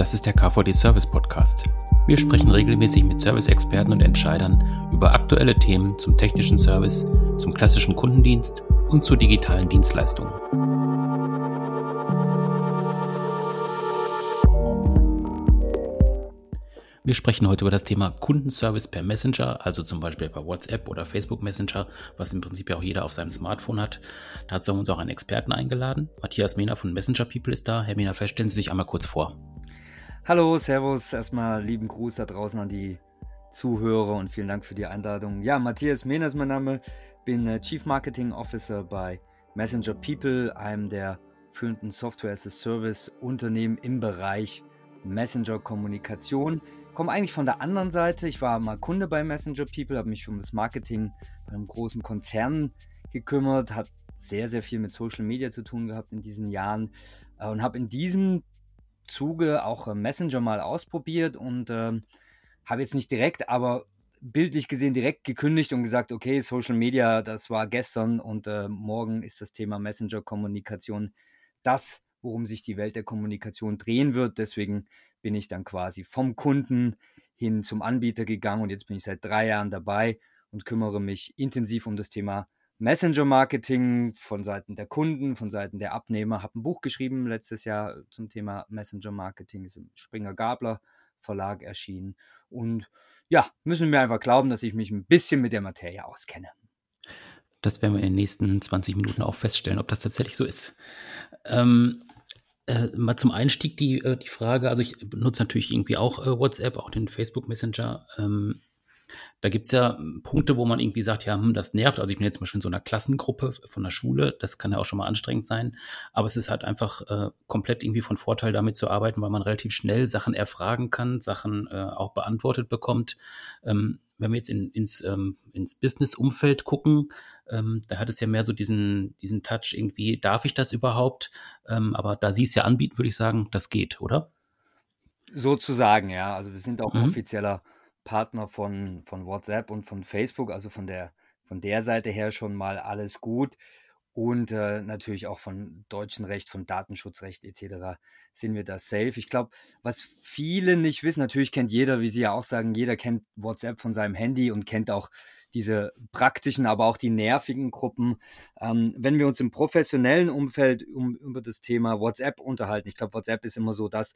Das ist der KVD Service Podcast. Wir sprechen regelmäßig mit Service-Experten und Entscheidern über aktuelle Themen zum technischen Service, zum klassischen Kundendienst und zu digitalen Dienstleistungen. Wir sprechen heute über das Thema Kundenservice per Messenger, also zum Beispiel bei WhatsApp oder Facebook Messenger, was im Prinzip ja auch jeder auf seinem Smartphone hat. Dazu haben wir uns auch einen Experten eingeladen. Matthias Mehner von Messenger People ist da. Herr Mehner, stellen Sie sich einmal kurz vor. Hallo, Servus. Erstmal lieben Gruß da draußen an die Zuhörer und vielen Dank für die Einladung. Ja, Matthias Mehner ist mein Name. Bin äh, Chief Marketing Officer bei Messenger People, einem der führenden Software as a Service Unternehmen im Bereich Messenger Kommunikation komme eigentlich von der anderen Seite. Ich war mal Kunde bei Messenger People, habe mich um das Marketing bei einem großen Konzern gekümmert, habe sehr, sehr viel mit Social Media zu tun gehabt in diesen Jahren äh, und habe in diesem Zuge auch äh, Messenger mal ausprobiert und äh, habe jetzt nicht direkt, aber bildlich gesehen direkt gekündigt und gesagt, okay, Social Media, das war gestern und äh, morgen ist das Thema Messenger-Kommunikation das, worum sich die Welt der Kommunikation drehen wird. Deswegen bin ich dann quasi vom Kunden hin zum Anbieter gegangen und jetzt bin ich seit drei Jahren dabei und kümmere mich intensiv um das Thema Messenger-Marketing von Seiten der Kunden, von Seiten der Abnehmer. Habe ein Buch geschrieben letztes Jahr zum Thema Messenger-Marketing, ist im Springer Gabler Verlag erschienen. Und ja, müssen wir einfach glauben, dass ich mich ein bisschen mit der Materie auskenne. Das werden wir in den nächsten 20 Minuten auch feststellen, ob das tatsächlich so ist. Ähm, äh, mal zum Einstieg die, äh, die Frage, also ich benutze natürlich irgendwie auch äh, WhatsApp, auch den Facebook Messenger. Ähm, da gibt es ja Punkte, wo man irgendwie sagt, ja, hm, das nervt. Also ich bin jetzt zum Beispiel in so einer Klassengruppe von der Schule, das kann ja auch schon mal anstrengend sein, aber es ist halt einfach äh, komplett irgendwie von Vorteil, damit zu arbeiten, weil man relativ schnell Sachen erfragen kann, Sachen äh, auch beantwortet bekommt. Ähm, wenn wir jetzt in, ins, ähm, ins Business-Umfeld gucken, ähm, da hat es ja mehr so diesen, diesen Touch irgendwie, darf ich das überhaupt? Ähm, aber da Sie es ja anbieten, würde ich sagen, das geht, oder? Sozusagen, ja. Also wir sind auch mhm. offizieller Partner von, von WhatsApp und von Facebook, also von der, von der Seite her schon mal alles gut und äh, natürlich auch von deutschem Recht, von Datenschutzrecht etc. sind wir da safe. Ich glaube, was viele nicht wissen, natürlich kennt jeder, wie Sie ja auch sagen, jeder kennt WhatsApp von seinem Handy und kennt auch diese praktischen, aber auch die nervigen Gruppen. Ähm, wenn wir uns im professionellen Umfeld um, über das Thema WhatsApp unterhalten, ich glaube, WhatsApp ist immer so das,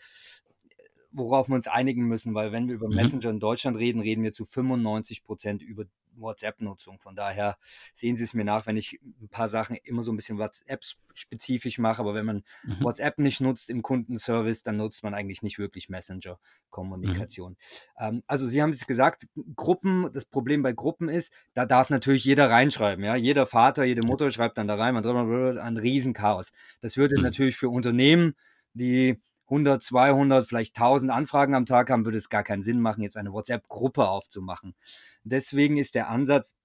worauf wir uns einigen müssen, weil wenn wir über mhm. Messenger in Deutschland reden, reden wir zu 95 Prozent über WhatsApp-Nutzung. Von daher sehen Sie es mir nach, wenn ich ein paar Sachen immer so ein bisschen WhatsApp-spezifisch mache, aber wenn man mhm. WhatsApp nicht nutzt im Kundenservice, dann nutzt man eigentlich nicht wirklich Messenger-Kommunikation. Mhm. Ähm, also Sie haben es gesagt, Gruppen, das Problem bei Gruppen ist, da darf natürlich jeder reinschreiben. Ja? Jeder Vater, jede Mutter schreibt dann da rein, man ein Riesenchaos. Das würde mhm. natürlich für Unternehmen, die 100, 200, vielleicht 1000 Anfragen am Tag haben, würde es gar keinen Sinn machen, jetzt eine WhatsApp-Gruppe aufzumachen. Deswegen ist der Ansatz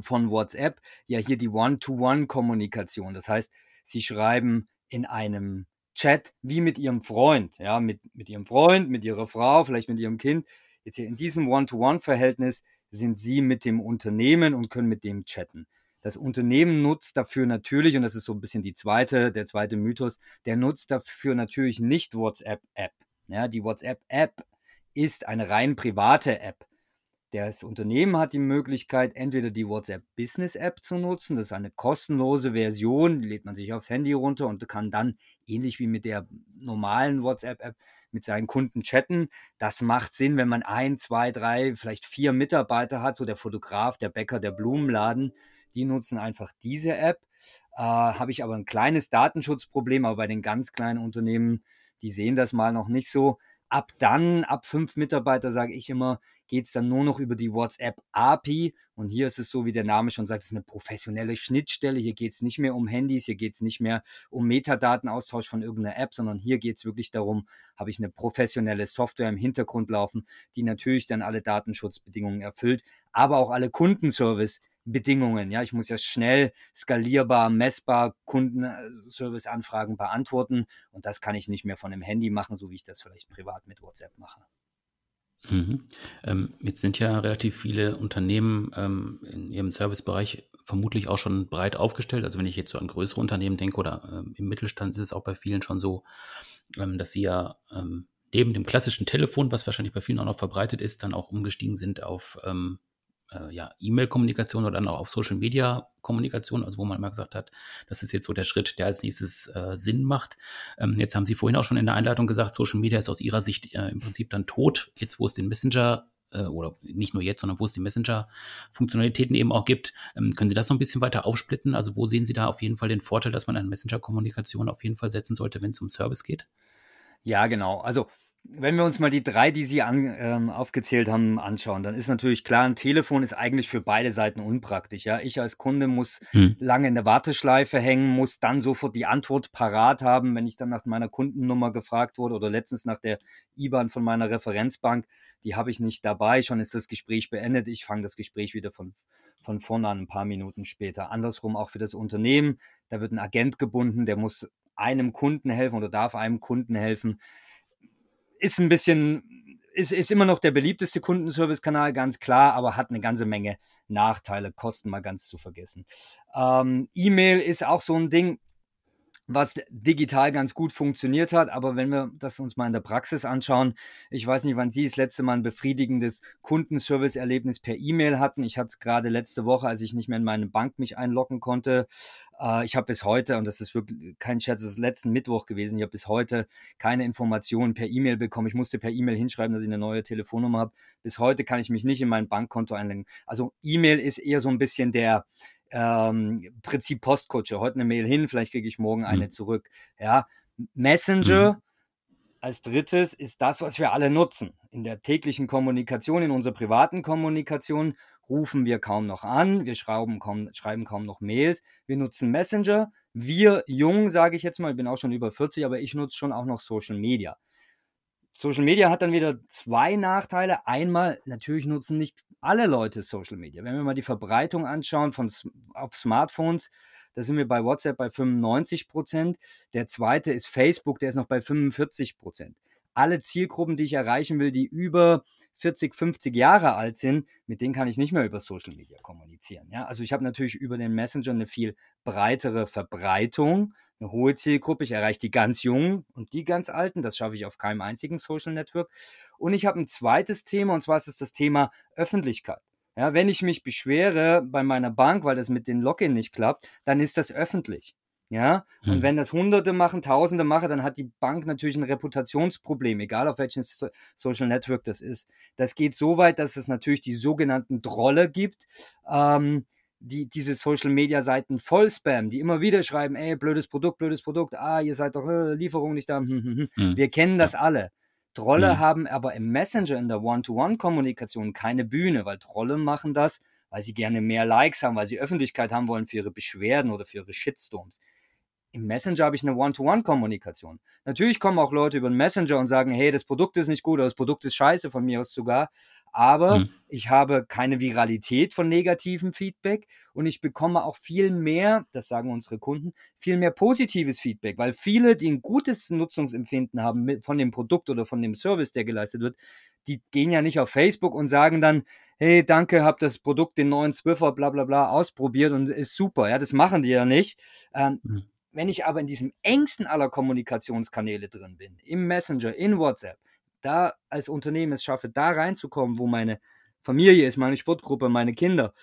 von WhatsApp ja hier die One-to-One-Kommunikation. Das heißt, Sie schreiben in einem Chat wie mit Ihrem Freund, ja, mit, mit Ihrem Freund, mit Ihrer Frau, vielleicht mit Ihrem Kind. Jetzt hier in diesem One-to-One-Verhältnis sind Sie mit dem Unternehmen und können mit dem chatten. Das Unternehmen nutzt dafür natürlich, und das ist so ein bisschen die zweite, der zweite Mythos, der nutzt dafür natürlich nicht WhatsApp-App. Ja, die WhatsApp-App ist eine rein private App. Das Unternehmen hat die Möglichkeit, entweder die WhatsApp Business App zu nutzen. Das ist eine kostenlose Version, die lädt man sich aufs Handy runter und kann dann ähnlich wie mit der normalen WhatsApp App mit seinen Kunden chatten. Das macht Sinn, wenn man ein, zwei, drei, vielleicht vier Mitarbeiter hat, so der Fotograf, der Bäcker, der Blumenladen die nutzen einfach diese App. Äh, Habe ich aber ein kleines Datenschutzproblem, aber bei den ganz kleinen Unternehmen, die sehen das mal noch nicht so. Ab dann, ab fünf Mitarbeiter, sage ich immer, geht es dann nur noch über die WhatsApp-API. Und hier ist es so, wie der Name schon sagt, es ist eine professionelle Schnittstelle. Hier geht es nicht mehr um Handys, hier geht es nicht mehr um Metadatenaustausch von irgendeiner App, sondern hier geht es wirklich darum, habe ich eine professionelle Software im Hintergrund laufen, die natürlich dann alle Datenschutzbedingungen erfüllt, aber auch alle Kundenservice Bedingungen. Ja, ich muss ja schnell, skalierbar, messbar Kundenservice-Anfragen beantworten und das kann ich nicht mehr von dem Handy machen, so wie ich das vielleicht privat mit WhatsApp mache. Mhm. Ähm, jetzt sind ja relativ viele Unternehmen ähm, in ihrem Servicebereich vermutlich auch schon breit aufgestellt. Also wenn ich jetzt so an größere Unternehmen denke oder ähm, im Mittelstand ist es auch bei vielen schon so, ähm, dass sie ja ähm, neben dem klassischen Telefon, was wahrscheinlich bei vielen auch noch verbreitet ist, dann auch umgestiegen sind auf ähm, äh, ja, E-Mail-Kommunikation oder dann auch auf Social-Media-Kommunikation, also wo man mal gesagt hat, das ist jetzt so der Schritt, der als nächstes äh, Sinn macht. Ähm, jetzt haben Sie vorhin auch schon in der Einleitung gesagt, Social Media ist aus Ihrer Sicht äh, im Prinzip dann tot, jetzt wo es den Messenger äh, oder nicht nur jetzt, sondern wo es die Messenger-Funktionalitäten eben auch gibt. Ähm, können Sie das noch ein bisschen weiter aufsplitten? Also wo sehen Sie da auf jeden Fall den Vorteil, dass man an Messenger-Kommunikation auf jeden Fall setzen sollte, wenn es um Service geht? Ja, genau. Also wenn wir uns mal die drei, die Sie an, ähm, aufgezählt haben, anschauen, dann ist natürlich klar, ein Telefon ist eigentlich für beide Seiten unpraktisch. Ja? Ich als Kunde muss hm. lange in der Warteschleife hängen, muss dann sofort die Antwort parat haben, wenn ich dann nach meiner Kundennummer gefragt wurde oder letztens nach der IBAN von meiner Referenzbank, die habe ich nicht dabei, schon ist das Gespräch beendet. Ich fange das Gespräch wieder von, von vorne an, ein paar Minuten später. Andersrum auch für das Unternehmen, da wird ein Agent gebunden, der muss einem Kunden helfen oder darf einem Kunden helfen ist ein bisschen, ist, ist immer noch der beliebteste Kundenservice-Kanal, ganz klar, aber hat eine ganze Menge Nachteile, Kosten mal ganz zu vergessen. Ähm, E-Mail ist auch so ein Ding, was digital ganz gut funktioniert hat. Aber wenn wir das uns mal in der Praxis anschauen, ich weiß nicht, wann Sie das letzte Mal ein befriedigendes Kundenservice-Erlebnis per E-Mail hatten. Ich hatte es gerade letzte Woche, als ich nicht mehr in meine Bank mich einloggen konnte. Äh, ich habe bis heute, und das ist wirklich kein Scherz, das ist letzten Mittwoch gewesen, ich habe bis heute keine Informationen per E-Mail bekommen. Ich musste per E-Mail hinschreiben, dass ich eine neue Telefonnummer habe. Bis heute kann ich mich nicht in mein Bankkonto einloggen. Also E-Mail ist eher so ein bisschen der ähm, Prinzip Postkutsche. Heute eine Mail hin, vielleicht kriege ich morgen eine mhm. zurück. Ja, Messenger mhm. als drittes ist das, was wir alle nutzen. In der täglichen Kommunikation, in unserer privaten Kommunikation rufen wir kaum noch an, wir schreiben kaum, schreiben kaum noch Mails, wir nutzen Messenger. Wir jung, sage ich jetzt mal, ich bin auch schon über 40, aber ich nutze schon auch noch Social Media. Social Media hat dann wieder zwei Nachteile. Einmal, natürlich nutzen nicht alle Leute Social Media. Wenn wir mal die Verbreitung anschauen von, auf Smartphones, da sind wir bei WhatsApp bei 95 Prozent. Der zweite ist Facebook, der ist noch bei 45 Prozent. Alle Zielgruppen, die ich erreichen will, die über 40, 50 Jahre alt sind, mit denen kann ich nicht mehr über Social Media kommunizieren. Ja? Also ich habe natürlich über den Messenger eine viel breitere Verbreitung, eine hohe Zielgruppe. Ich erreiche die ganz Jungen und die ganz Alten. Das schaffe ich auf keinem einzigen Social Network. Und ich habe ein zweites Thema, und zwar ist es das Thema Öffentlichkeit. Ja, wenn ich mich beschwere bei meiner Bank, weil das mit den Login nicht klappt, dann ist das öffentlich. Ja, und hm. wenn das Hunderte machen, Tausende machen, dann hat die Bank natürlich ein Reputationsproblem, egal auf welchem Social Network das ist. Das geht so weit, dass es natürlich die sogenannten Trolle gibt, ähm, die diese Social Media Seiten voll spammen, die immer wieder schreiben, ey, blödes Produkt, blödes Produkt, ah, ihr seid doch äh, Lieferung nicht da. Hm, hm, hm. hm. Wir kennen das alle. Trolle hm. haben aber im Messenger in der One-to-One-Kommunikation keine Bühne, weil Trolle machen das, weil sie gerne mehr Likes haben, weil sie Öffentlichkeit haben wollen für ihre Beschwerden oder für ihre Shitstorms. Im Messenger habe ich eine One-to-One-Kommunikation. Natürlich kommen auch Leute über den Messenger und sagen, hey, das Produkt ist nicht gut oder das Produkt ist scheiße, von mir aus sogar. Aber mhm. ich habe keine Viralität von negativem Feedback und ich bekomme auch viel mehr, das sagen unsere Kunden, viel mehr positives Feedback, weil viele, die ein gutes Nutzungsempfinden haben von dem Produkt oder von dem Service, der geleistet wird, die gehen ja nicht auf Facebook und sagen dann, hey, danke, hab das Produkt, den neuen Swiffer, bla bla bla, ausprobiert und ist super. Ja, das machen die ja nicht. Ähm, mhm. Wenn ich aber in diesem engsten aller Kommunikationskanäle drin bin, im Messenger, in WhatsApp, da als Unternehmen es schaffe, da reinzukommen, wo meine Familie ist, meine Sportgruppe, meine Kinder,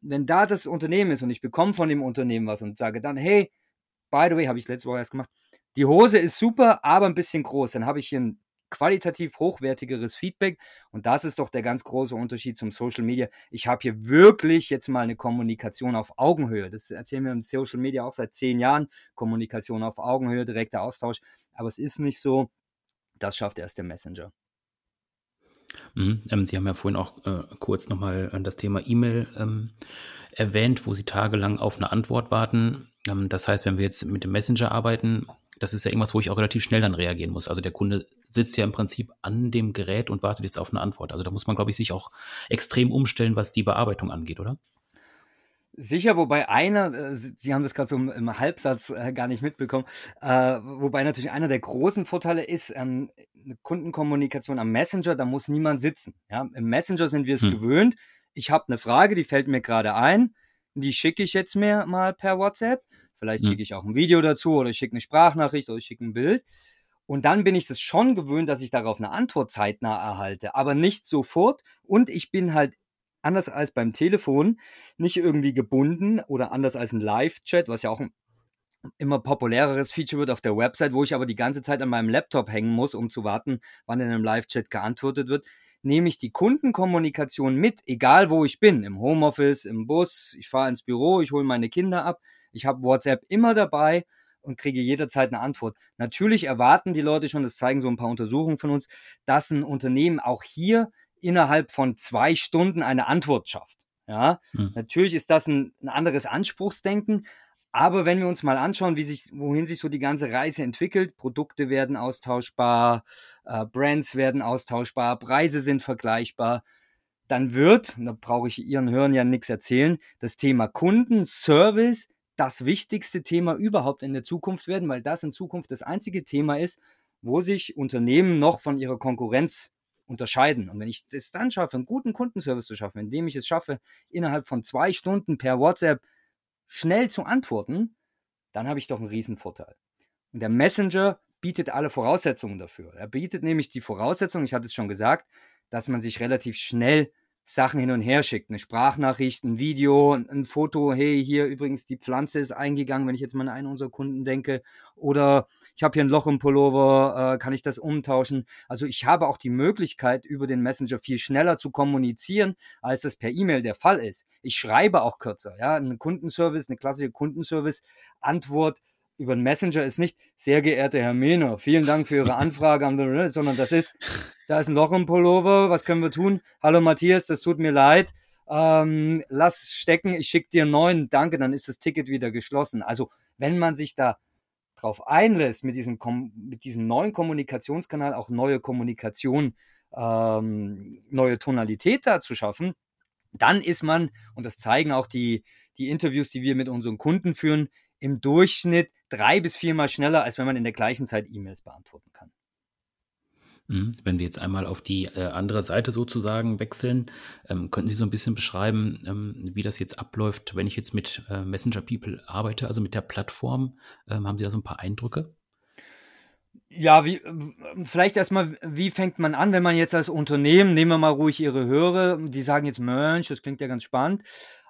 wenn da das Unternehmen ist und ich bekomme von dem Unternehmen was und sage dann, hey, by the way, habe ich letzte Woche erst gemacht, die Hose ist super, aber ein bisschen groß, dann habe ich hier ein qualitativ hochwertigeres Feedback. Und das ist doch der ganz große Unterschied zum Social Media. Ich habe hier wirklich jetzt mal eine Kommunikation auf Augenhöhe. Das erzählen wir im Social Media auch seit zehn Jahren. Kommunikation auf Augenhöhe, direkter Austausch. Aber es ist nicht so. Das schafft erst der Messenger. Mhm. Ähm, Sie haben ja vorhin auch äh, kurz nochmal äh, das Thema E-Mail ähm, erwähnt, wo Sie tagelang auf eine Antwort warten. Ähm, das heißt, wenn wir jetzt mit dem Messenger arbeiten, das ist ja irgendwas, wo ich auch relativ schnell dann reagieren muss. Also der Kunde sitzt ja im Prinzip an dem Gerät und wartet jetzt auf eine Antwort. Also da muss man, glaube ich, sich auch extrem umstellen, was die Bearbeitung angeht, oder? Sicher, wobei einer, äh, Sie haben das gerade so im Halbsatz äh, gar nicht mitbekommen, äh, wobei natürlich einer der großen Vorteile ist, ähm, Kundenkommunikation am Messenger, da muss niemand sitzen. Ja? Im Messenger sind wir es hm. gewöhnt. Ich habe eine Frage, die fällt mir gerade ein, die schicke ich jetzt mir mal per WhatsApp Vielleicht mhm. schicke ich auch ein Video dazu oder ich schicke eine Sprachnachricht oder ich schicke ein Bild. Und dann bin ich das schon gewöhnt, dass ich darauf eine Antwort zeitnah erhalte, aber nicht sofort. Und ich bin halt anders als beim Telefon nicht irgendwie gebunden oder anders als ein Live-Chat, was ja auch ein immer populäreres Feature wird auf der Website, wo ich aber die ganze Zeit an meinem Laptop hängen muss, um zu warten, wann in einem Live-Chat geantwortet wird, nehme ich die Kundenkommunikation mit, egal wo ich bin, im Homeoffice, im Bus, ich fahre ins Büro, ich hole meine Kinder ab, ich habe WhatsApp immer dabei und kriege jederzeit eine Antwort. Natürlich erwarten die Leute schon, das zeigen so ein paar Untersuchungen von uns, dass ein Unternehmen auch hier innerhalb von zwei Stunden eine Antwort schafft. Ja, hm. natürlich ist das ein, ein anderes Anspruchsdenken, aber wenn wir uns mal anschauen, wie sich, wohin sich so die ganze Reise entwickelt, Produkte werden austauschbar, äh, Brands werden austauschbar, Preise sind vergleichbar, dann wird, da brauche ich Ihren Hörern ja nichts erzählen, das Thema Kundenservice das wichtigste Thema überhaupt in der Zukunft werden, weil das in Zukunft das einzige Thema ist, wo sich Unternehmen noch von ihrer Konkurrenz unterscheiden. Und wenn ich es dann schaffe, einen guten Kundenservice zu schaffen, indem ich es schaffe, innerhalb von zwei Stunden per WhatsApp schnell zu antworten, dann habe ich doch einen Riesenvorteil. Und der Messenger bietet alle Voraussetzungen dafür. Er bietet nämlich die Voraussetzung, ich hatte es schon gesagt, dass man sich relativ schnell Sachen hin und her schickt. Eine Sprachnachricht, ein Video, ein Foto, hey, hier übrigens die Pflanze ist eingegangen, wenn ich jetzt mal an einen unserer Kunden denke. Oder ich habe hier ein Loch im Pullover, äh, kann ich das umtauschen? Also ich habe auch die Möglichkeit, über den Messenger viel schneller zu kommunizieren, als das per E-Mail der Fall ist. Ich schreibe auch kürzer. Ja, ein Kundenservice, eine klassische Kundenservice-Antwort über einen Messenger ist nicht, sehr geehrter Herr Mehner, vielen Dank für Ihre Anfrage, sondern das ist, da ist ein Loch im Pullover, was können wir tun? Hallo Matthias, das tut mir leid. Ähm, lass stecken, ich schicke dir einen neuen, danke, dann ist das Ticket wieder geschlossen. Also wenn man sich da drauf einlässt, mit diesem, mit diesem neuen Kommunikationskanal auch neue Kommunikation, ähm, neue Tonalität da zu schaffen, dann ist man, und das zeigen auch die, die Interviews, die wir mit unseren Kunden führen, im Durchschnitt drei bis viermal schneller, als wenn man in der gleichen Zeit E-Mails beantworten kann. Mhm. Wenn wir jetzt einmal auf die äh, andere Seite sozusagen wechseln, ähm, könnten Sie so ein bisschen beschreiben, ähm, wie das jetzt abläuft, wenn ich jetzt mit äh, Messenger People arbeite, also mit der Plattform? Ähm, haben Sie da so ein paar Eindrücke? Ja, wie, vielleicht erstmal, wie fängt man an, wenn man jetzt als Unternehmen, nehmen wir mal ruhig Ihre Hörer, die sagen jetzt, Mensch, das klingt ja ganz spannend,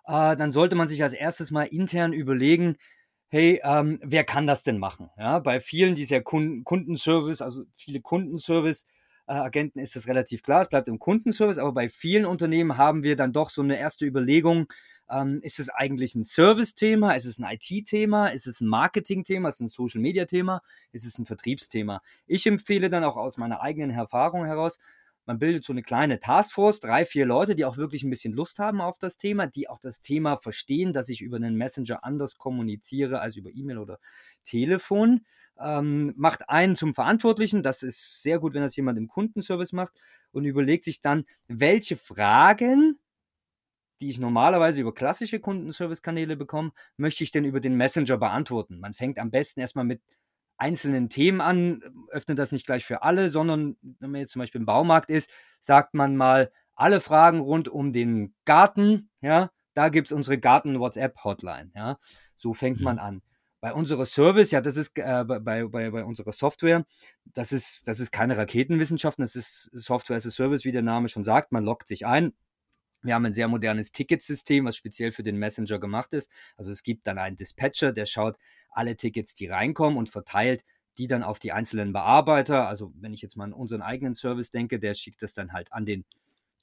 äh, dann sollte man sich als erstes mal intern überlegen, hey, ähm, wer kann das denn machen? Ja, bei vielen dieser Kunden, Kundenservice, also viele Kundenservice, äh, Agenten ist das relativ klar, es bleibt im Kundenservice, aber bei vielen Unternehmen haben wir dann doch so eine erste Überlegung, ähm, ist es eigentlich ein Service-Thema, ist es ein IT-Thema, ist es ein Marketing-Thema, ist es ein Social-Media-Thema, ist es ein Vertriebsthema? Ich empfehle dann auch aus meiner eigenen Erfahrung heraus, man bildet so eine kleine Taskforce, drei, vier Leute, die auch wirklich ein bisschen Lust haben auf das Thema, die auch das Thema verstehen, dass ich über einen Messenger anders kommuniziere als über E-Mail oder Telefon. Ähm, macht einen zum Verantwortlichen, das ist sehr gut, wenn das jemand im Kundenservice macht und überlegt sich dann, welche Fragen die ich normalerweise über klassische Kundenservice-Kanäle bekomme, möchte ich denn über den Messenger beantworten. Man fängt am besten erstmal mit einzelnen Themen an, öffnet das nicht gleich für alle, sondern wenn man jetzt zum Beispiel im Baumarkt ist, sagt man mal alle Fragen rund um den Garten, ja, da gibt's unsere Garten-WhatsApp-Hotline, ja. So fängt man mhm. an. Bei unserer Service, ja, das ist äh, bei, bei, bei unserer Software, das ist, das ist keine Raketenwissenschaft, das ist Software as a Service, wie der Name schon sagt. Man loggt sich ein, wir haben ein sehr modernes Ticketsystem, was speziell für den Messenger gemacht ist. Also es gibt dann einen Dispatcher, der schaut, alle Tickets, die reinkommen und verteilt die dann auf die einzelnen Bearbeiter. Also wenn ich jetzt mal an unseren eigenen Service denke, der schickt das dann halt an den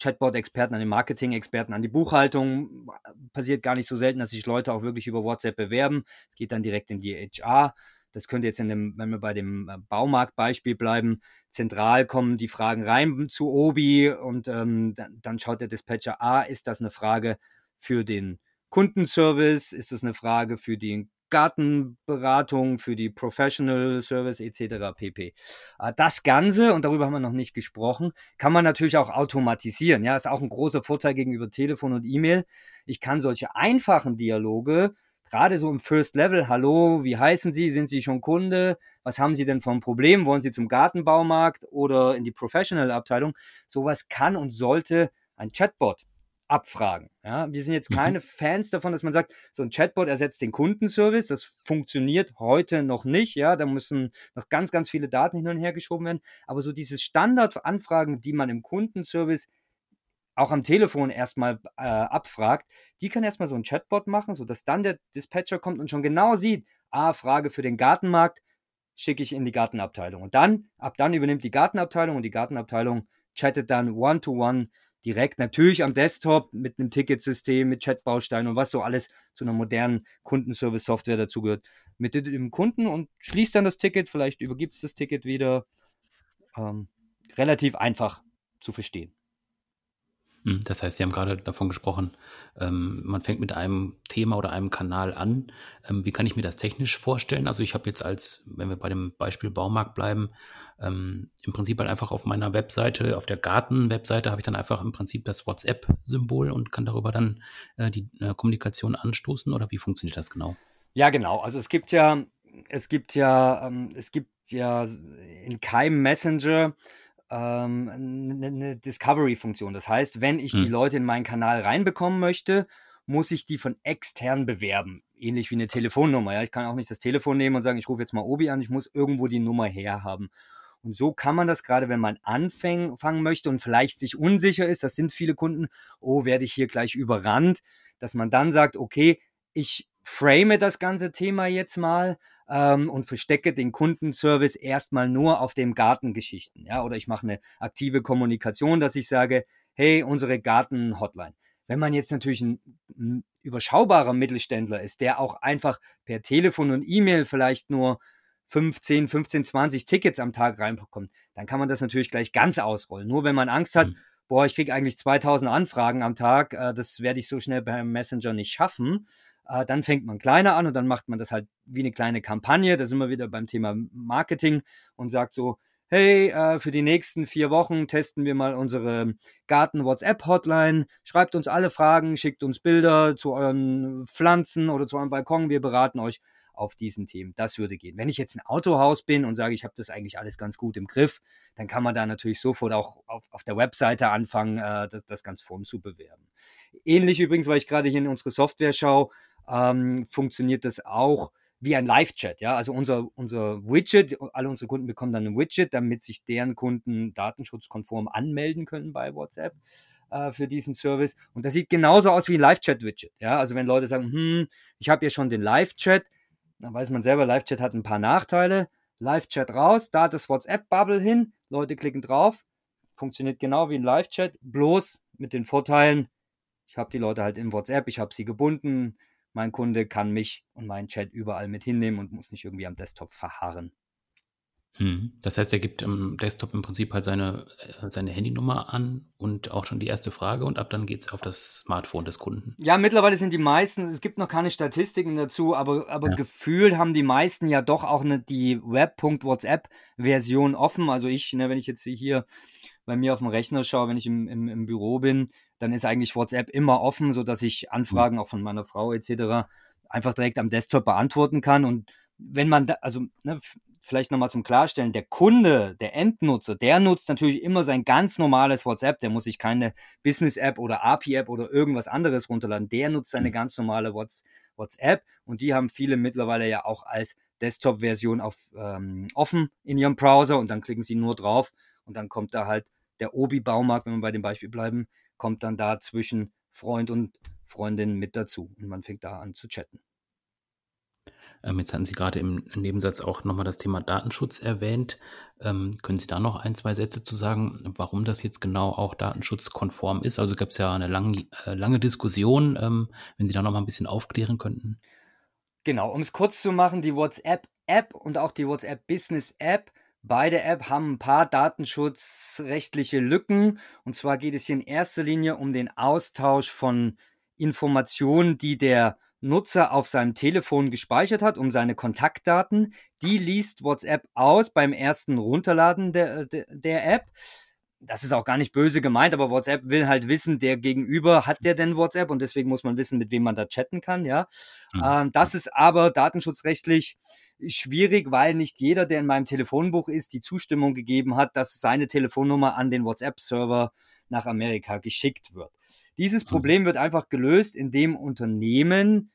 Chatbot-Experten, an den Marketing-Experten, an die Buchhaltung. Passiert gar nicht so selten, dass sich Leute auch wirklich über WhatsApp bewerben. Es geht dann direkt in die HR. Das könnte jetzt in dem, wenn wir bei dem äh, Baumarktbeispiel bleiben, zentral kommen die Fragen rein zu Obi und ähm, dann, dann schaut der Dispatcher, ah, ist das eine Frage für den Kundenservice? Ist das eine Frage für den Gartenberatung, für die Professional Service etc. pp. Ah, das Ganze, und darüber haben wir noch nicht gesprochen, kann man natürlich auch automatisieren. Ja, ist auch ein großer Vorteil gegenüber Telefon und E-Mail. Ich kann solche einfachen Dialoge, gerade so im First Level, hallo, wie heißen Sie? Sind Sie schon Kunde? Was haben Sie denn ein Problem? Wollen Sie zum Gartenbaumarkt oder in die Professional Abteilung? Sowas kann und sollte ein Chatbot abfragen. Ja, wir sind jetzt mhm. keine mhm. Fans davon, dass man sagt, so ein Chatbot ersetzt den Kundenservice. Das funktioniert heute noch nicht. Ja, da müssen noch ganz, ganz viele Daten hin und her geschoben werden. Aber so diese Standardanfragen, die man im Kundenservice auch am Telefon erstmal äh, abfragt, die kann erstmal so ein Chatbot machen, sodass dann der Dispatcher kommt und schon genau sieht, ah, Frage für den Gartenmarkt, schicke ich in die Gartenabteilung. Und dann, ab dann übernimmt die Gartenabteilung und die Gartenabteilung chattet dann one-to-one -one direkt, natürlich am Desktop mit einem Ticketsystem, mit Chatbausteinen und was so alles zu einer modernen Kundenservice-Software dazugehört, mit dem Kunden und schließt dann das Ticket, vielleicht übergibt es das Ticket wieder. Ähm, relativ einfach zu verstehen. Hm, das heißt, Sie haben gerade davon gesprochen, ähm, man fängt mit einem Thema oder einem Kanal an. Ähm, wie kann ich mir das technisch vorstellen? Also ich habe jetzt als, wenn wir bei dem Beispiel Baumarkt bleiben, ähm, im Prinzip halt einfach auf meiner Webseite, auf der Garten-Webseite habe ich dann einfach im Prinzip das WhatsApp-Symbol und kann darüber dann äh, die äh, Kommunikation anstoßen oder wie funktioniert das genau? Ja, genau. Also es gibt ja, es gibt ja, ähm, es gibt ja in keinem Messenger ähm, eine, eine Discovery-Funktion. Das heißt, wenn ich hm. die Leute in meinen Kanal reinbekommen möchte, muss ich die von extern bewerben. Ähnlich wie eine Telefonnummer. Ja, ich kann auch nicht das Telefon nehmen und sagen, ich rufe jetzt mal Obi an, ich muss irgendwo die Nummer herhaben. Und so kann man das gerade, wenn man anfangen möchte und vielleicht sich unsicher ist, das sind viele Kunden, oh, werde ich hier gleich überrannt, dass man dann sagt, okay, ich frame das ganze Thema jetzt mal ähm, und verstecke den Kundenservice erstmal nur auf dem Gartengeschichten. Ja, oder ich mache eine aktive Kommunikation, dass ich sage, hey, unsere Garten-Hotline. Wenn man jetzt natürlich ein, ein überschaubarer Mittelständler ist, der auch einfach per Telefon und E-Mail vielleicht nur 15, 15, 20 Tickets am Tag reinbekommt, dann kann man das natürlich gleich ganz ausrollen. Nur wenn man Angst hat, mhm. boah, ich kriege eigentlich 2000 Anfragen am Tag, äh, das werde ich so schnell beim Messenger nicht schaffen, äh, dann fängt man kleiner an und dann macht man das halt wie eine kleine Kampagne. Da sind wir wieder beim Thema Marketing und sagt so, hey, äh, für die nächsten vier Wochen testen wir mal unsere Garten-WhatsApp-Hotline. Schreibt uns alle Fragen, schickt uns Bilder zu euren Pflanzen oder zu eurem Balkon. Wir beraten euch auf diesen Themen. Das würde gehen. Wenn ich jetzt ein Autohaus bin und sage, ich habe das eigentlich alles ganz gut im Griff, dann kann man da natürlich sofort auch auf, auf der Webseite anfangen, äh, das, das ganz vorn zu bewerben. Ähnlich übrigens, weil ich gerade hier in unsere Software schaue, ähm, funktioniert das auch wie ein Live-Chat. Ja, also unser, unser Widget, alle unsere Kunden bekommen dann ein Widget, damit sich deren Kunden datenschutzkonform anmelden können bei WhatsApp äh, für diesen Service. Und das sieht genauso aus wie ein Live-Chat-Widget. Ja, also wenn Leute sagen, hm, ich habe ja schon den Live-Chat, dann weiß man selber, Live-Chat hat ein paar Nachteile. Live-Chat raus, da das WhatsApp-Bubble hin, Leute klicken drauf, funktioniert genau wie ein Live-Chat, bloß mit den Vorteilen, ich habe die Leute halt in WhatsApp, ich habe sie gebunden, mein Kunde kann mich und meinen Chat überall mit hinnehmen und muss nicht irgendwie am Desktop verharren. Hm. Das heißt, er gibt im Desktop im Prinzip halt seine, äh, seine Handynummer an und auch schon die erste Frage und ab dann geht es auf das Smartphone des Kunden. Ja, mittlerweile sind die meisten, es gibt noch keine Statistiken dazu, aber, aber ja. gefühlt haben die meisten ja doch auch eine, die Web.WhatsApp-Version offen. Also ich, ne, wenn ich jetzt hier bei mir auf dem Rechner schaue, wenn ich im, im, im Büro bin, dann ist eigentlich WhatsApp immer offen, sodass ich Anfragen auch von meiner Frau etc. einfach direkt am Desktop beantworten kann. Und wenn man da, also ne, vielleicht nochmal zum Klarstellen, der Kunde, der Endnutzer, der nutzt natürlich immer sein ganz normales WhatsApp, der muss sich keine Business-App oder API-App oder irgendwas anderes runterladen, der nutzt seine ganz normale WhatsApp. Und die haben viele mittlerweile ja auch als Desktop-Version auf ähm, offen in ihrem Browser. Und dann klicken sie nur drauf. Und dann kommt da halt der Obi-Baumarkt, wenn wir bei dem Beispiel bleiben, kommt dann da zwischen Freund und Freundin mit dazu und man fängt da an zu chatten. Ähm, jetzt hatten Sie gerade im Nebensatz auch nochmal das Thema Datenschutz erwähnt. Ähm, können Sie da noch ein, zwei Sätze zu sagen, warum das jetzt genau auch datenschutzkonform ist? Also gab es ja eine lang, äh, lange Diskussion, ähm, wenn Sie da nochmal ein bisschen aufklären könnten. Genau, um es kurz zu machen, die WhatsApp-App und auch die WhatsApp Business-App Beide App haben ein paar datenschutzrechtliche Lücken. Und zwar geht es hier in erster Linie um den Austausch von Informationen, die der Nutzer auf seinem Telefon gespeichert hat, um seine Kontaktdaten. Die liest WhatsApp aus beim ersten Runterladen der, der, der App das ist auch gar nicht böse gemeint, aber WhatsApp will halt wissen, der Gegenüber hat der denn WhatsApp und deswegen muss man wissen, mit wem man da chatten kann, ja. Mhm. Ähm, das ist aber datenschutzrechtlich schwierig, weil nicht jeder, der in meinem Telefonbuch ist, die Zustimmung gegeben hat, dass seine Telefonnummer an den WhatsApp-Server nach Amerika geschickt wird. Dieses mhm. Problem wird einfach gelöst, indem Unternehmen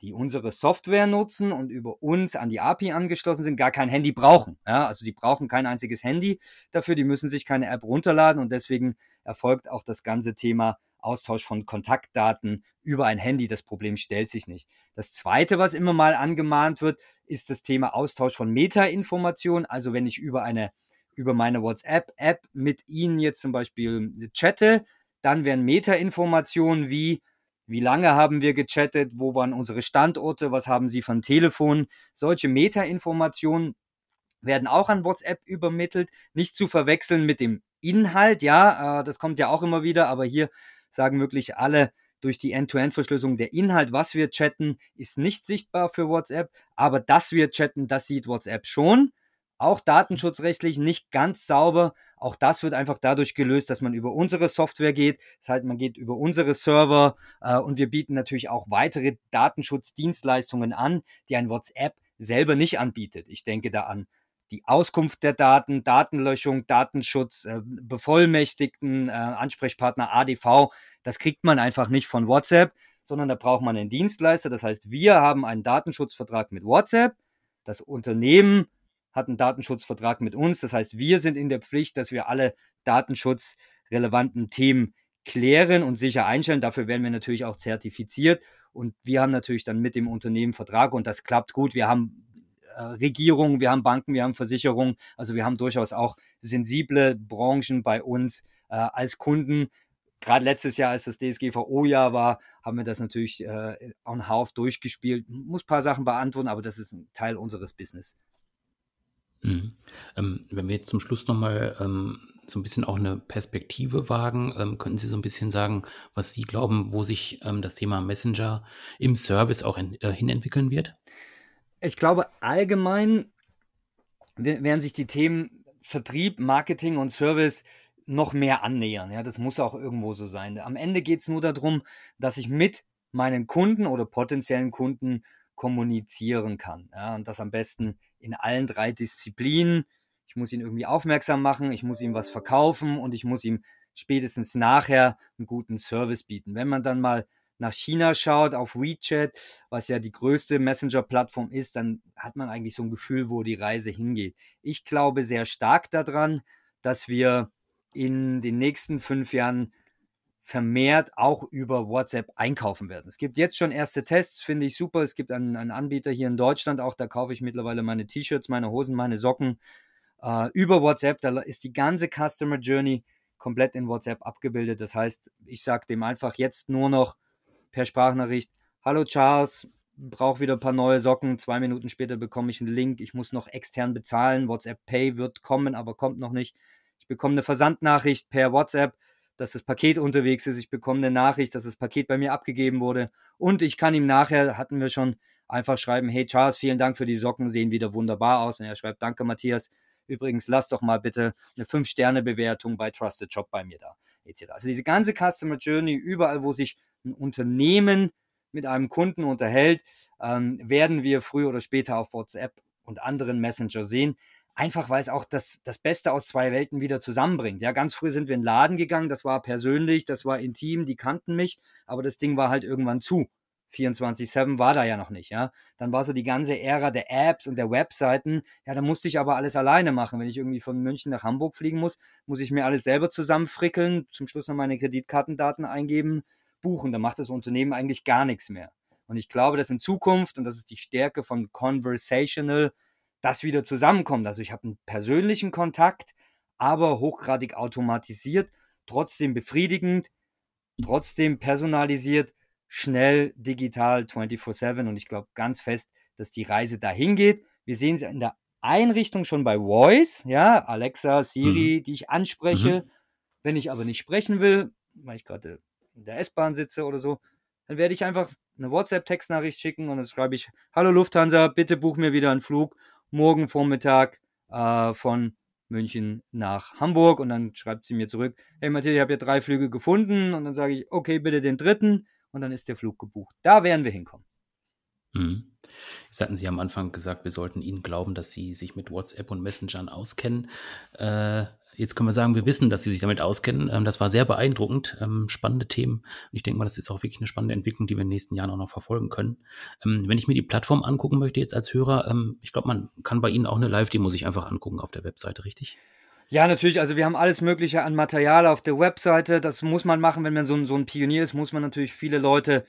die unsere Software nutzen und über uns an die API angeschlossen sind, gar kein Handy brauchen. Ja, also die brauchen kein einziges Handy dafür, die müssen sich keine App runterladen und deswegen erfolgt auch das ganze Thema Austausch von Kontaktdaten über ein Handy. Das Problem stellt sich nicht. Das zweite, was immer mal angemahnt wird, ist das Thema Austausch von Meta-Informationen. Also wenn ich über eine über meine WhatsApp-App mit Ihnen jetzt zum Beispiel chatte, dann werden Meta-Informationen wie wie lange haben wir gechattet? Wo waren unsere Standorte? Was haben Sie von Telefon? Solche Meta-Informationen werden auch an WhatsApp übermittelt. Nicht zu verwechseln mit dem Inhalt. Ja, äh, das kommt ja auch immer wieder, aber hier sagen wirklich alle, durch die End-to-End-Verschlüsselung der Inhalt, was wir chatten, ist nicht sichtbar für WhatsApp, aber dass wir chatten, das sieht WhatsApp schon. Auch datenschutzrechtlich nicht ganz sauber. Auch das wird einfach dadurch gelöst, dass man über unsere Software geht. Das heißt, man geht über unsere Server äh, und wir bieten natürlich auch weitere Datenschutzdienstleistungen an, die ein WhatsApp selber nicht anbietet. Ich denke da an die Auskunft der Daten, Datenlöschung, Datenschutz, äh, Bevollmächtigten, äh, Ansprechpartner ADV. Das kriegt man einfach nicht von WhatsApp, sondern da braucht man einen Dienstleister. Das heißt, wir haben einen Datenschutzvertrag mit WhatsApp. Das Unternehmen hat einen Datenschutzvertrag mit uns. Das heißt, wir sind in der Pflicht, dass wir alle datenschutzrelevanten Themen klären und sicher einstellen. Dafür werden wir natürlich auch zertifiziert. Und wir haben natürlich dann mit dem Unternehmen Vertrag und das klappt gut. Wir haben äh, Regierungen, wir haben Banken, wir haben Versicherungen. Also wir haben durchaus auch sensible Branchen bei uns äh, als Kunden. Gerade letztes Jahr, als das DSGVO-Jahr war, haben wir das natürlich äh, on half durchgespielt. Muss ein paar Sachen beantworten, aber das ist ein Teil unseres Business. Mhm. Ähm, wenn wir jetzt zum Schluss nochmal ähm, so ein bisschen auch eine Perspektive wagen, ähm, könnten Sie so ein bisschen sagen, was Sie glauben, wo sich ähm, das Thema Messenger im Service auch in, äh, hinentwickeln wird? Ich glaube, allgemein werden sich die Themen Vertrieb, Marketing und Service noch mehr annähern. Ja, das muss auch irgendwo so sein. Am Ende geht es nur darum, dass ich mit meinen Kunden oder potenziellen Kunden kommunizieren kann. Ja, und das am besten in allen drei Disziplinen. Ich muss ihn irgendwie aufmerksam machen, ich muss ihm was verkaufen und ich muss ihm spätestens nachher einen guten Service bieten. Wenn man dann mal nach China schaut, auf WeChat, was ja die größte Messenger-Plattform ist, dann hat man eigentlich so ein Gefühl, wo die Reise hingeht. Ich glaube sehr stark daran, dass wir in den nächsten fünf Jahren vermehrt auch über WhatsApp einkaufen werden. Es gibt jetzt schon erste Tests, finde ich super. Es gibt einen, einen, Anbieter hier in Deutschland auch, da kaufe ich mittlerweile meine T-Shirts, meine Hosen, meine Socken äh, über WhatsApp. Da ist die ganze Customer Journey komplett in WhatsApp abgebildet. Das heißt, ich sage dem einfach jetzt nur noch per Sprachnachricht, hallo Charles, brauche wieder ein paar neue Socken. Zwei Minuten später bekomme ich einen Link. Ich muss noch extern bezahlen. WhatsApp Pay wird kommen, aber kommt noch nicht. Ich bekomme eine Versandnachricht per WhatsApp dass das Paket unterwegs ist. Ich bekomme eine Nachricht, dass das Paket bei mir abgegeben wurde. Und ich kann ihm nachher, hatten wir schon, einfach schreiben, hey Charles, vielen Dank für die Socken, sehen wieder wunderbar aus. Und er schreibt, danke Matthias. Übrigens, lass doch mal bitte eine 5-Sterne-Bewertung bei Trusted Shop bei mir da. Also diese ganze Customer Journey, überall, wo sich ein Unternehmen mit einem Kunden unterhält, ähm, werden wir früher oder später auf WhatsApp und anderen Messenger sehen einfach weil es auch das, das Beste aus zwei Welten wieder zusammenbringt. Ja, ganz früh sind wir in den Laden gegangen, das war persönlich, das war intim, die kannten mich, aber das Ding war halt irgendwann zu. 24-7 war da ja noch nicht, ja. Dann war so die ganze Ära der Apps und der Webseiten. Ja, da musste ich aber alles alleine machen. Wenn ich irgendwie von München nach Hamburg fliegen muss, muss ich mir alles selber zusammenfrickeln, zum Schluss noch meine Kreditkartendaten eingeben, buchen. Da macht das Unternehmen eigentlich gar nichts mehr. Und ich glaube, dass in Zukunft, und das ist die Stärke von Conversational das wieder zusammenkommt. Also ich habe einen persönlichen Kontakt, aber hochgradig automatisiert, trotzdem befriedigend, trotzdem personalisiert, schnell, digital, 24/7 und ich glaube ganz fest, dass die Reise dahin geht. Wir sehen es in der Einrichtung schon bei Voice, ja, Alexa, Siri, mhm. die ich anspreche. Mhm. Wenn ich aber nicht sprechen will, weil ich gerade in der S-Bahn sitze oder so, dann werde ich einfach eine WhatsApp-Textnachricht schicken und dann schreibe ich, hallo Lufthansa, bitte buch mir wieder einen Flug morgen Vormittag äh, von München nach Hamburg und dann schreibt sie mir zurück, hey Matthias, ich habe ja drei Flüge gefunden und dann sage ich, okay, bitte den dritten und dann ist der Flug gebucht. Da werden wir hinkommen. Mhm. Jetzt hatten Sie am Anfang gesagt, wir sollten Ihnen glauben, dass Sie sich mit WhatsApp und Messengern auskennen. Äh, jetzt können wir sagen, wir wissen, dass Sie sich damit auskennen. Ähm, das war sehr beeindruckend, ähm, spannende Themen. Und ich denke mal, das ist auch wirklich eine spannende Entwicklung, die wir in den nächsten Jahren auch noch verfolgen können. Ähm, wenn ich mir die Plattform angucken möchte jetzt als Hörer, ähm, ich glaube, man kann bei Ihnen auch eine Live-Demo sich einfach angucken auf der Webseite, richtig? Ja, natürlich. Also wir haben alles Mögliche an Material auf der Webseite. Das muss man machen, wenn man so ein, so ein Pionier ist, muss man natürlich viele Leute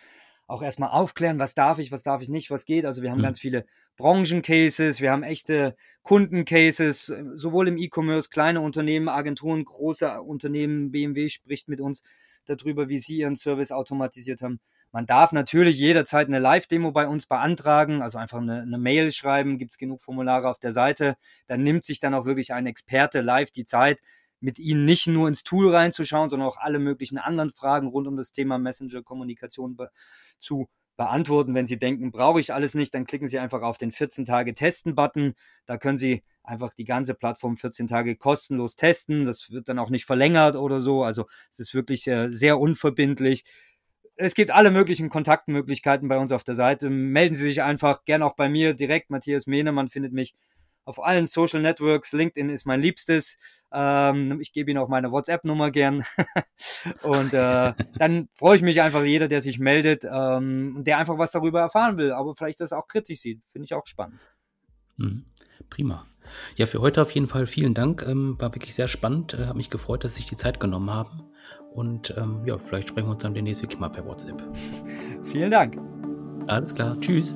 auch erstmal aufklären, was darf ich, was darf ich nicht, was geht. Also wir haben mhm. ganz viele Branchencases, wir haben echte Kundencases, sowohl im E-Commerce, kleine Unternehmen, Agenturen, große Unternehmen, BMW spricht mit uns darüber, wie sie ihren Service automatisiert haben. Man darf natürlich jederzeit eine Live-Demo bei uns beantragen, also einfach eine, eine Mail schreiben, gibt es genug Formulare auf der Seite. Dann nimmt sich dann auch wirklich ein Experte live die Zeit, mit Ihnen nicht nur ins Tool reinzuschauen, sondern auch alle möglichen anderen Fragen rund um das Thema Messenger-Kommunikation be zu beantworten. Wenn Sie denken, brauche ich alles nicht, dann klicken Sie einfach auf den 14 Tage Testen-Button. Da können Sie einfach die ganze Plattform 14 Tage kostenlos testen. Das wird dann auch nicht verlängert oder so. Also es ist wirklich sehr, sehr unverbindlich. Es gibt alle möglichen Kontaktmöglichkeiten bei uns auf der Seite. Melden Sie sich einfach gerne auch bei mir direkt. Matthias Mehnemann findet mich auf allen Social Networks. LinkedIn ist mein Liebstes. Ähm, ich gebe Ihnen auch meine WhatsApp-Nummer gern. und äh, dann freue ich mich einfach jeder, der sich meldet, ähm, der einfach was darüber erfahren will, aber vielleicht das auch kritisch sieht. Finde ich auch spannend. Mhm. Prima. Ja, für heute auf jeden Fall vielen Dank. Ähm, war wirklich sehr spannend. Äh, Hat mich gefreut, dass Sie sich die Zeit genommen haben. Und ähm, ja, vielleicht sprechen wir uns dann demnächst wirklich mal per WhatsApp. Vielen Dank. Alles klar. Tschüss.